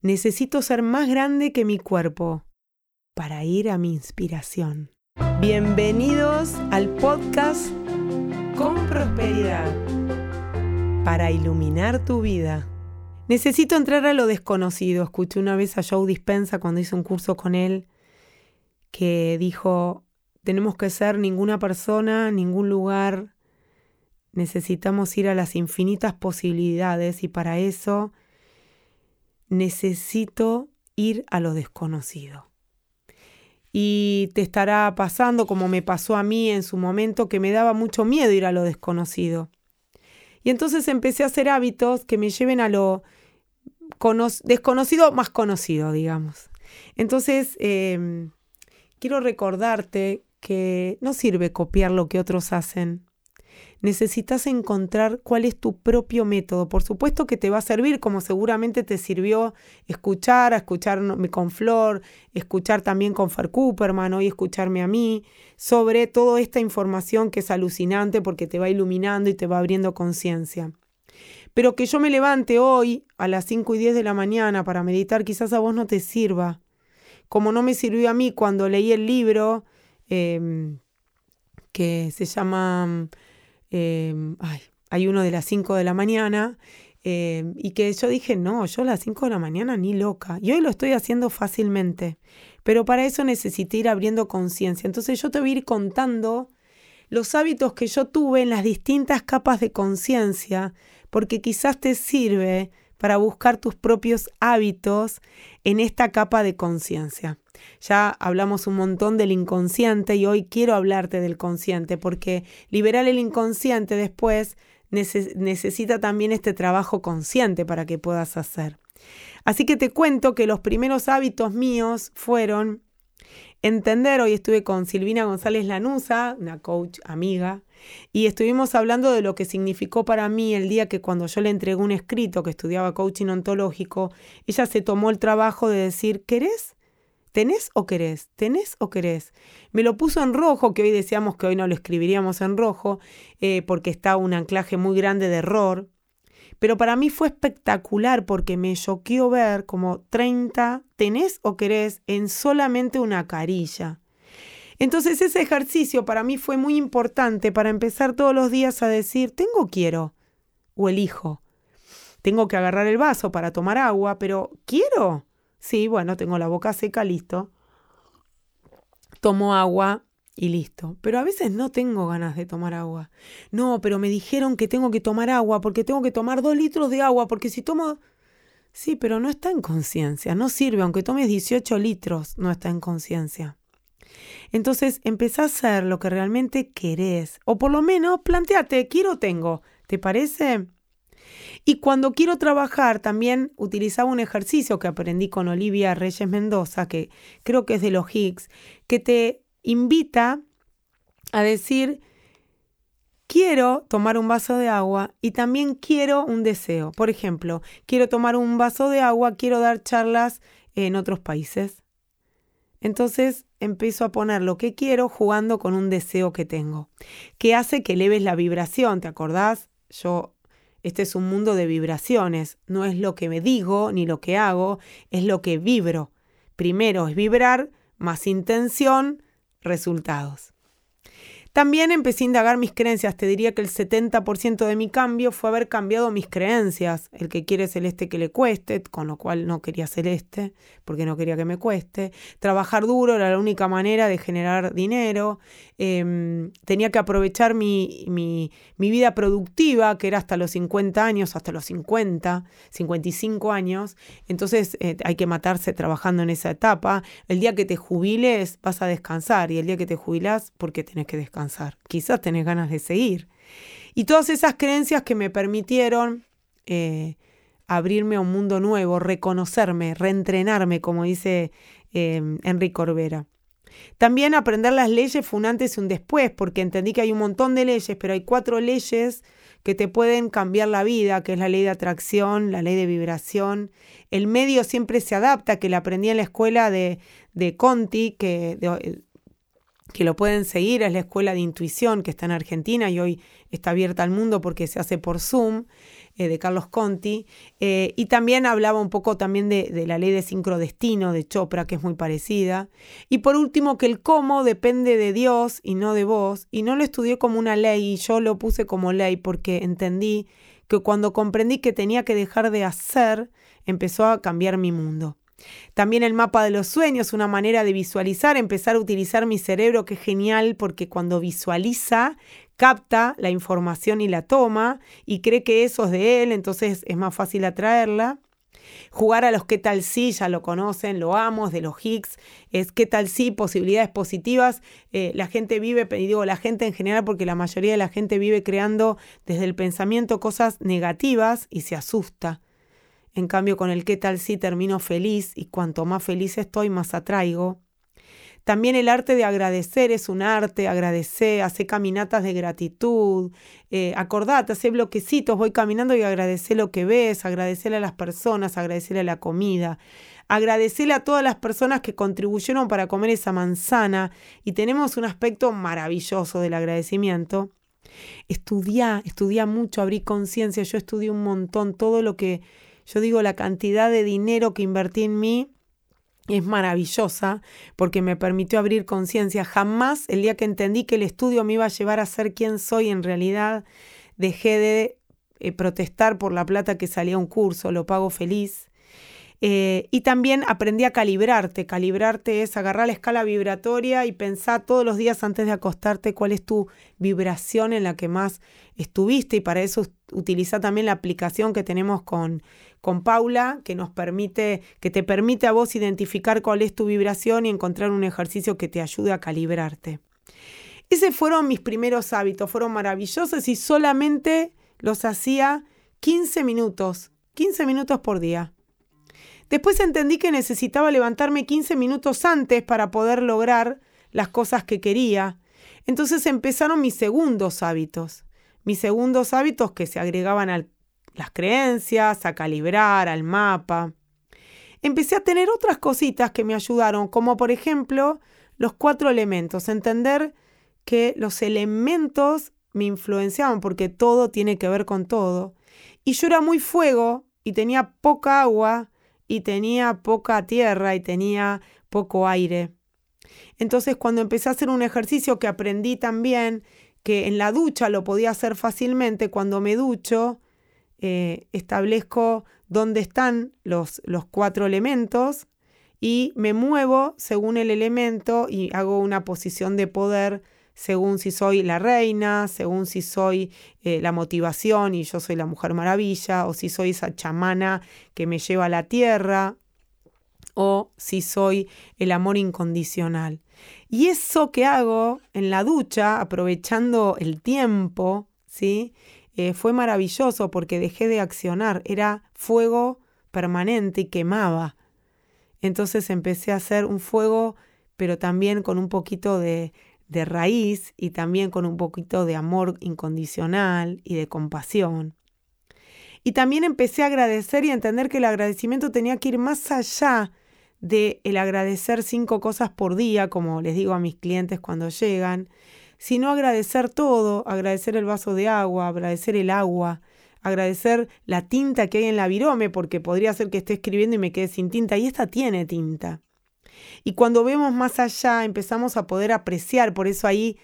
Necesito ser más grande que mi cuerpo para ir a mi inspiración. Bienvenidos al podcast Con Prosperidad para iluminar tu vida. Necesito entrar a lo desconocido. Escuché una vez a Joe Dispensa cuando hice un curso con él que dijo, tenemos que ser ninguna persona, ningún lugar. Necesitamos ir a las infinitas posibilidades y para eso necesito ir a lo desconocido. Y te estará pasando como me pasó a mí en su momento que me daba mucho miedo ir a lo desconocido. Y entonces empecé a hacer hábitos que me lleven a lo desconocido más conocido, digamos. Entonces, em, quiero recordarte que no sirve copiar lo que otros hacen, necesitas encontrar cuál es tu propio método. Por supuesto que te va a servir, como seguramente te sirvió escuchar, a escucharme con Flor, escuchar también con Fer Cooperman, y escucharme a mí, sobre toda esta información que es alucinante porque te va iluminando y te va abriendo conciencia. Pero que yo me levante hoy a las 5 y 10 de la mañana para meditar, quizás a vos no te sirva. Como no me sirvió a mí cuando leí el libro em, que se llama Em, hay uno de las 5 de la mañana, em, y que yo dije, no, yo a las 5 de la mañana ni loca. Y hoy lo estoy haciendo fácilmente, pero para eso necesité ir abriendo conciencia. Entonces yo te voy a ir contando los hábitos que yo tuve en las distintas capas de conciencia, porque quizás te sirve para buscar tus propios hábitos en esta capa de conciencia. Ya hablamos un montón del inconsciente y hoy quiero hablarte del consciente porque liberar el inconsciente después necesita también este trabajo consciente para que puedas hacer. Así que te cuento que los primeros hábitos míos fueron entender, hoy estuve con Silvina González Lanusa, una coach amiga, y estuvimos hablando de lo que significó para mí el día que cuando yo le entregué un escrito que estudiaba coaching ontológico, ella se tomó el trabajo de decir, ¿querés? ¿Tenés o querés? ¿Tenés o querés? Me lo puso en rojo, que hoy decíamos que hoy no lo escribiríamos en rojo, eh, porque está un anclaje muy grande de error. Pero para mí fue espectacular porque me choqueó ver como 30 tenés o querés en solamente una carilla. Entonces ese ejercicio para mí fue muy importante para empezar todos los días a decir, tengo quiero o elijo. Tengo que agarrar el vaso para tomar agua, pero quiero. Sí, bueno, tengo la boca seca, listo. Tomo agua y listo. Pero a veces no tengo ganas de tomar agua. No, pero me dijeron que tengo que tomar agua porque tengo que tomar dos litros de agua, porque si tomo... Sí, pero no está en conciencia, no sirve, aunque tomes 18 litros, no está en conciencia. Entonces empezá a hacer lo que realmente querés, o por lo menos planteate, quiero tengo, ¿te parece? Y cuando quiero trabajar, también utilizaba un ejercicio que aprendí con Olivia Reyes Mendoza, que creo que es de los Higgs, que te invita a decir, quiero tomar un vaso de agua y también quiero un deseo. Por ejemplo, quiero tomar un vaso de agua, quiero dar charlas en otros países. Entonces empiezo a poner lo que quiero jugando con un deseo que tengo, que hace que eleves la vibración, ¿te acordás? Yo, este es un mundo de vibraciones, no es lo que me digo ni lo que hago, es lo que vibro. Primero es vibrar, más intención, resultados. También empecé a indagar mis creencias. Te diría que el 70% de mi cambio fue haber cambiado mis creencias. El que quiere celeste que le cueste, con lo cual no quería celeste, porque no quería que me cueste. Trabajar duro era la única manera de generar dinero. Em, tenía que aprovechar mi, mi, vida productiva, que era hasta los 50 años, hasta los 50, 55 años. Entonces eh, hay que matarse trabajando en esa etapa. El día que te jubiles vas a descansar y el día que te jubilas, porque tenés que descansar quizás tenés ganas de seguir. Y todas esas creencias que me permitieron eh, abrirme a un mundo nuevo, reconocerme, reentrenarme, como dice eh, Enrique Corbera. También aprender las leyes fue un antes y un después, porque entendí que hay un montón de leyes, pero hay cuatro leyes que te pueden cambiar la vida, que es la ley de atracción, la ley de vibración. El medio siempre se adapta, que la aprendí en la escuela de, de Conti, que que lo pueden seguir, es la Escuela de Intuición que está en Argentina y hoy está abierta al mundo porque se hace por Zoom, eh, de Carlos Conti. Eh, y también hablaba un poco también de, de, la ley de sincrodestino de Chopra, que es muy parecida. Y por último, que el cómo depende de Dios y no de vos. Y no lo estudié como una ley y yo lo puse como ley porque entendí que cuando comprendí que tenía que dejar de hacer, empezó a cambiar mi mundo. También el mapa de los sueños, una manera de visualizar, empezar a utilizar mi cerebro, que es genial porque cuando visualiza, capta la información y la toma y cree que eso es de él, entonces es más fácil atraerla. Jugar a los qué tal sí, ya lo conocen, lo amo, de los Higgs, es qué tal sí, posibilidades positivas. Eh, la gente vive, y digo la gente en general porque la mayoría de la gente vive creando desde el pensamiento cosas negativas y se asusta. En cambio, con el qué tal si termino feliz y cuanto más feliz estoy, más atraigo. También el arte de agradecer es un arte, agradecer, hacer caminatas de gratitud, eh, acordate, hacer bloquecitos, voy caminando y agradecer lo que ves, agradecerle a las personas, agradecerle a la comida, agradecerle a todas las personas que contribuyeron para comer esa manzana y tenemos un aspecto maravilloso del agradecimiento. Estudia, estudia mucho, abrí conciencia, yo estudié un montón, todo lo que yo digo, la cantidad de dinero que invertí en mí es maravillosa porque me permitió abrir conciencia. Jamás el día que entendí que el estudio me iba a llevar a ser quien soy en realidad, dejé de eh, protestar por la plata que salía un curso, lo pago feliz. Eh, y también aprendí a calibrarte. Calibrarte es agarrar la escala vibratoria y pensar todos los días antes de acostarte cuál es tu vibración en la que más estuviste. Y para eso utiliza también la aplicación que tenemos con, con Paula, que nos permite, que te permite a vos identificar cuál es tu vibración y encontrar un ejercicio que te ayude a calibrarte. Esos fueron mis primeros hábitos, fueron maravillosos y solamente los hacía 15 minutos, 15 minutos por día. Después entendí que necesitaba levantarme 15 minutos antes para poder lograr las cosas que quería. Entonces empezaron mis segundos hábitos. Mis segundos hábitos que se agregaban a las creencias, a calibrar, al mapa. Empecé a tener otras cositas que me ayudaron, como por ejemplo los cuatro elementos. Entender que los elementos me influenciaban porque todo tiene que ver con todo. Y yo era muy fuego y tenía poca agua y tenía poca tierra y tenía poco aire. Entonces cuando empecé a hacer un ejercicio que aprendí también, que en la ducha lo podía hacer fácilmente, cuando me ducho, eh, establezco dónde están los, los cuatro elementos y me muevo según el elemento y hago una posición de poder según si soy la reina, según si soy eh, la motivación y yo soy la mujer maravilla, o si soy esa chamana que me lleva a la tierra, o si soy el amor incondicional. Y eso que hago en la ducha, aprovechando el tiempo, ¿sí? Eh, fue maravilloso porque dejé de accionar, era fuego permanente y quemaba. Entonces empecé a hacer un fuego, pero también con un poquito de, de raíz y también con un poquito de amor incondicional y de compasión. Y también empecé a agradecer y a entender que el agradecimiento tenía que ir más allá de el agradecer cinco cosas por día, como les digo a mis clientes cuando llegan, sino agradecer todo, agradecer el vaso de agua, agradecer el agua, agradecer la tinta que hay en la virome, porque podría ser que esté escribiendo y me quede sin tinta, y esta tiene tinta. Y cuando vemos más allá, empezamos a poder apreciar, por eso ahí,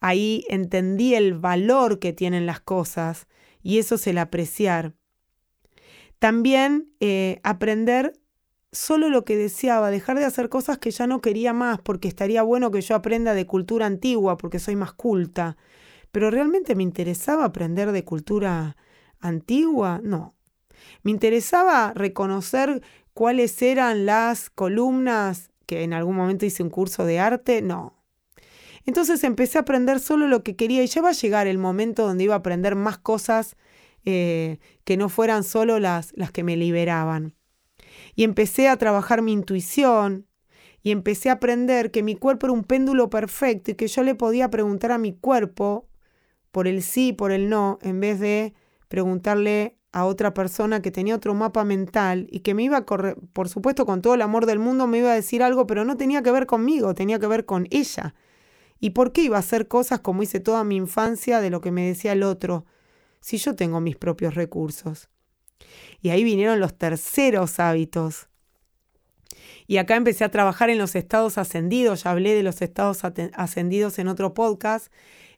ahí entendí el valor que tienen las cosas y eso es el apreciar. También eh, aprender solo lo que deseaba, dejar de hacer cosas que ya no quería más, porque estaría bueno que yo aprenda de cultura antigua, porque soy más culta. Pero realmente me interesaba aprender de cultura antigua, no. Me interesaba reconocer cuáles eran las columnas que en algún momento hice un curso de arte, no. Entonces empecé a aprender solo lo que quería y ya va a llegar el momento donde iba a aprender más cosas eh, que no fueran solo las, las que me liberaban. Y empecé a trabajar mi intuición y empecé a aprender que mi cuerpo era un péndulo perfecto y que yo le podía preguntar a mi cuerpo por el sí, por el no, en vez de preguntarle a otra persona que tenía otro mapa mental y que me iba a correr, por supuesto con todo el amor del mundo me iba a decir algo, pero no tenía que ver conmigo, tenía que ver con ella. ¿Y por qué iba a hacer cosas como hice toda mi infancia de lo que me decía el otro, si yo tengo mis propios recursos? Y ahí vinieron los terceros hábitos. Y acá empecé a trabajar en los estados ascendidos, ya hablé de los estados ascendidos en otro podcast,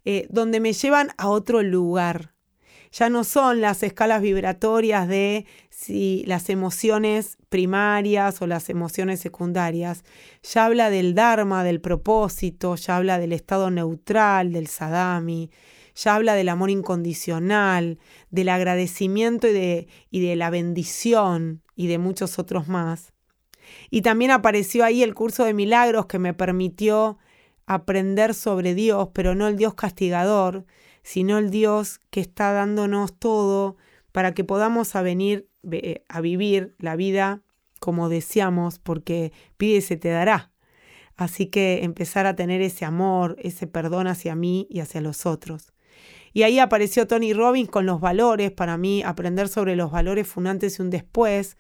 eh, donde me llevan a otro lugar. Ya no son las escalas vibratorias de si las emociones primarias o las emociones secundarias. Ya habla del Dharma, del propósito, ya habla del estado neutral, del Sadami, ya habla del amor incondicional, del agradecimiento y de, y de la bendición y de muchos otros más. Y también apareció ahí el curso de milagros que me permitió aprender sobre Dios, pero no el Dios castigador, sino el Dios que está dándonos todo para que podamos a venir a vivir la vida como deseamos, porque pide y se te dará. Así que empezar a tener ese amor, ese perdón hacia mí y hacia los otros. Y ahí apareció Tony Robbins con los valores. Para mí, aprender sobre los valores fue un antes y un después,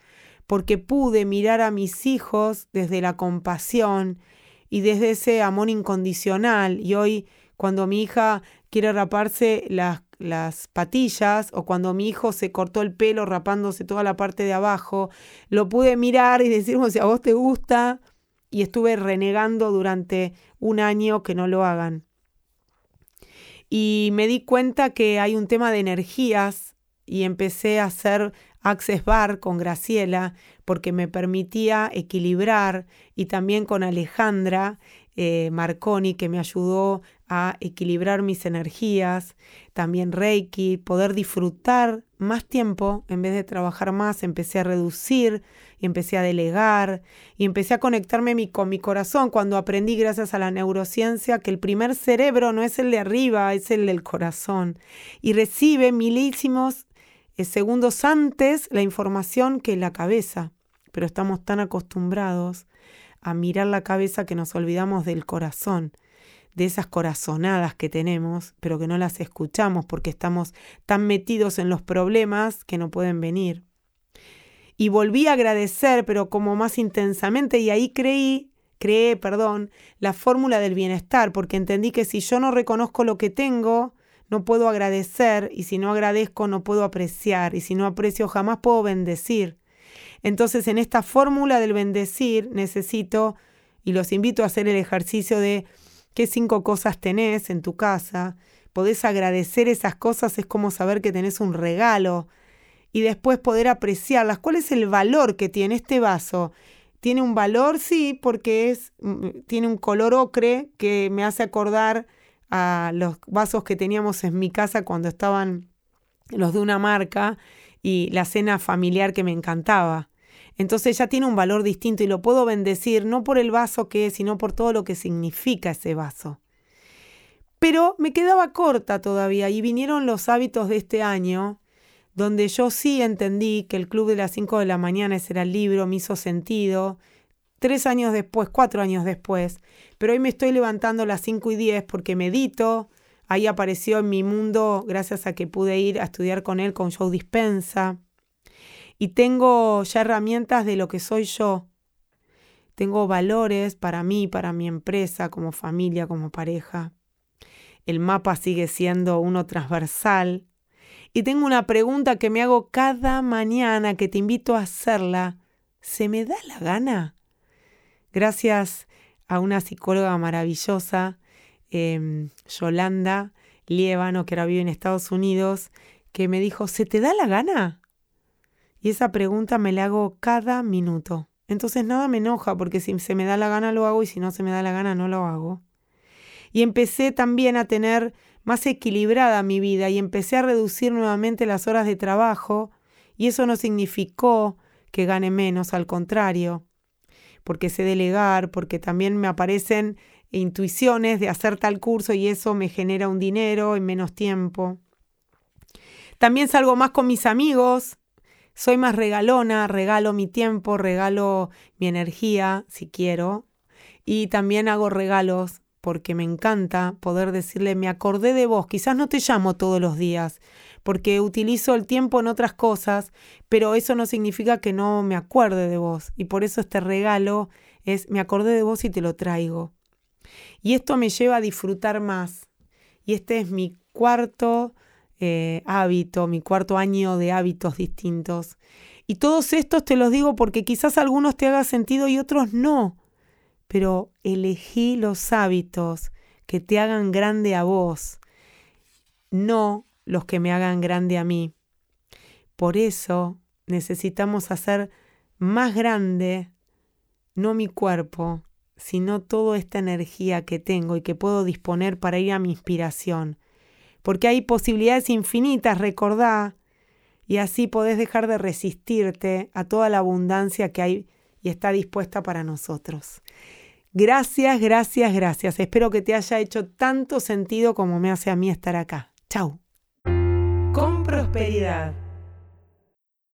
porque pude mirar a mis hijos desde la compasión y desde ese amor incondicional. Y hoy, cuando mi hija quiere raparse las, las patillas o cuando mi hijo se cortó el pelo rapándose toda la parte de abajo, lo pude mirar y decirme si a vos te gusta y estuve renegando durante un año que no lo hagan. Y me di cuenta que hay un tema de energías y empecé a hacer Access Bar con Graciela porque me permitía equilibrar y también con Alejandra eh, Marconi que me ayudó a equilibrar mis energías, también Reiki, poder disfrutar más tiempo en vez de trabajar más, empecé a reducir y empecé a delegar y empecé a conectarme con mi corazón cuando aprendí gracias a la neurociencia que el primer cerebro no es el de arriba, es el del corazón y recibe milísimos eh, segundos antes la información que la cabeza, pero estamos tan acostumbrados a mirar la cabeza que nos olvidamos del corazón de esas corazonadas que tenemos, pero que no las escuchamos porque estamos tan metidos en los problemas que no pueden venir. Y volví a agradecer, pero como más intensamente, y ahí creí, creé, perdón, la fórmula del bienestar, porque entendí que si yo no reconozco lo que tengo, no puedo agradecer, y si no agradezco, no puedo apreciar, y si no aprecio, jamás puedo bendecir. Entonces, en esta fórmula del bendecir, necesito, y los invito a hacer el ejercicio de qué cinco cosas tenés en tu casa, podés agradecer esas cosas, es como saber que tenés un regalo y después poder apreciarlas. ¿Cuál es el valor que tiene este vaso? Tiene un valor, sí, porque es, mm, tiene un color ocre que me hace acordar a los vasos que teníamos en mi casa cuando estaban los de una marca y la cena familiar que me encantaba. Entonces ya tiene un valor distinto y lo puedo bendecir no por el vaso que es, sino por todo lo que significa ese vaso. Pero me quedaba corta todavía y vinieron los hábitos de este año, donde yo sí entendí que el club de las 5 de la mañana ese era el libro, me hizo sentido, tres años después, cuatro años después, pero hoy me estoy levantando a las 5 y 10 porque medito, ahí apareció en mi mundo gracias a que pude ir a estudiar con él con Joe Dispensa y tengo ya herramientas de lo que soy yo. Tengo valores para mí, para mi empresa, como familia, como pareja. El mapa sigue siendo uno transversal. Y tengo una pregunta que me hago cada mañana, que te invito a hacerla. ¿Se me da la gana? Gracias a una psicóloga maravillosa, em, Yolanda Lievano, que ahora vive en Estados Unidos, que me dijo, ¿se te da la gana? Y esa pregunta me la hago cada minuto. Entonces nada me enoja porque si se me da la gana lo hago y si no se me da la gana no lo hago. Y empecé también a tener más equilibrada mi vida y empecé a reducir nuevamente las horas de trabajo y eso no significó que gane menos, al contrario, porque sé delegar, porque también me aparecen intuiciones de hacer tal curso y eso me genera un dinero en menos tiempo. También salgo más con mis amigos, soy más regalona, regalo mi tiempo, regalo mi energía, si quiero, y también hago regalos porque me encanta poder decirle, me acordé de vos, quizás no te llamo todos los días, porque utilizo el tiempo en otras cosas, pero eso no significa que no me acuerde de vos, y por eso este regalo es, me acordé de vos y te lo traigo. Y esto me lleva a disfrutar más. Y este es mi cuarto eh, hábito, mi cuarto año de hábitos distintos. Y todos estos te los digo porque quizás algunos te hagan sentido y otros no. Pero elegí los hábitos que te hagan grande a vos, no los que me hagan grande a mí. Por eso necesitamos hacer más grande no mi cuerpo, sino toda esta energía que tengo y que puedo disponer para ir a mi inspiración. Porque hay posibilidades infinitas, recordá, y así podés dejar de resistirte a toda la abundancia que hay y está dispuesta para nosotros. Gracias, gracias, gracias. Espero que te haya hecho tanto sentido como me hace a mí estar acá. Chau. Con prosperidad.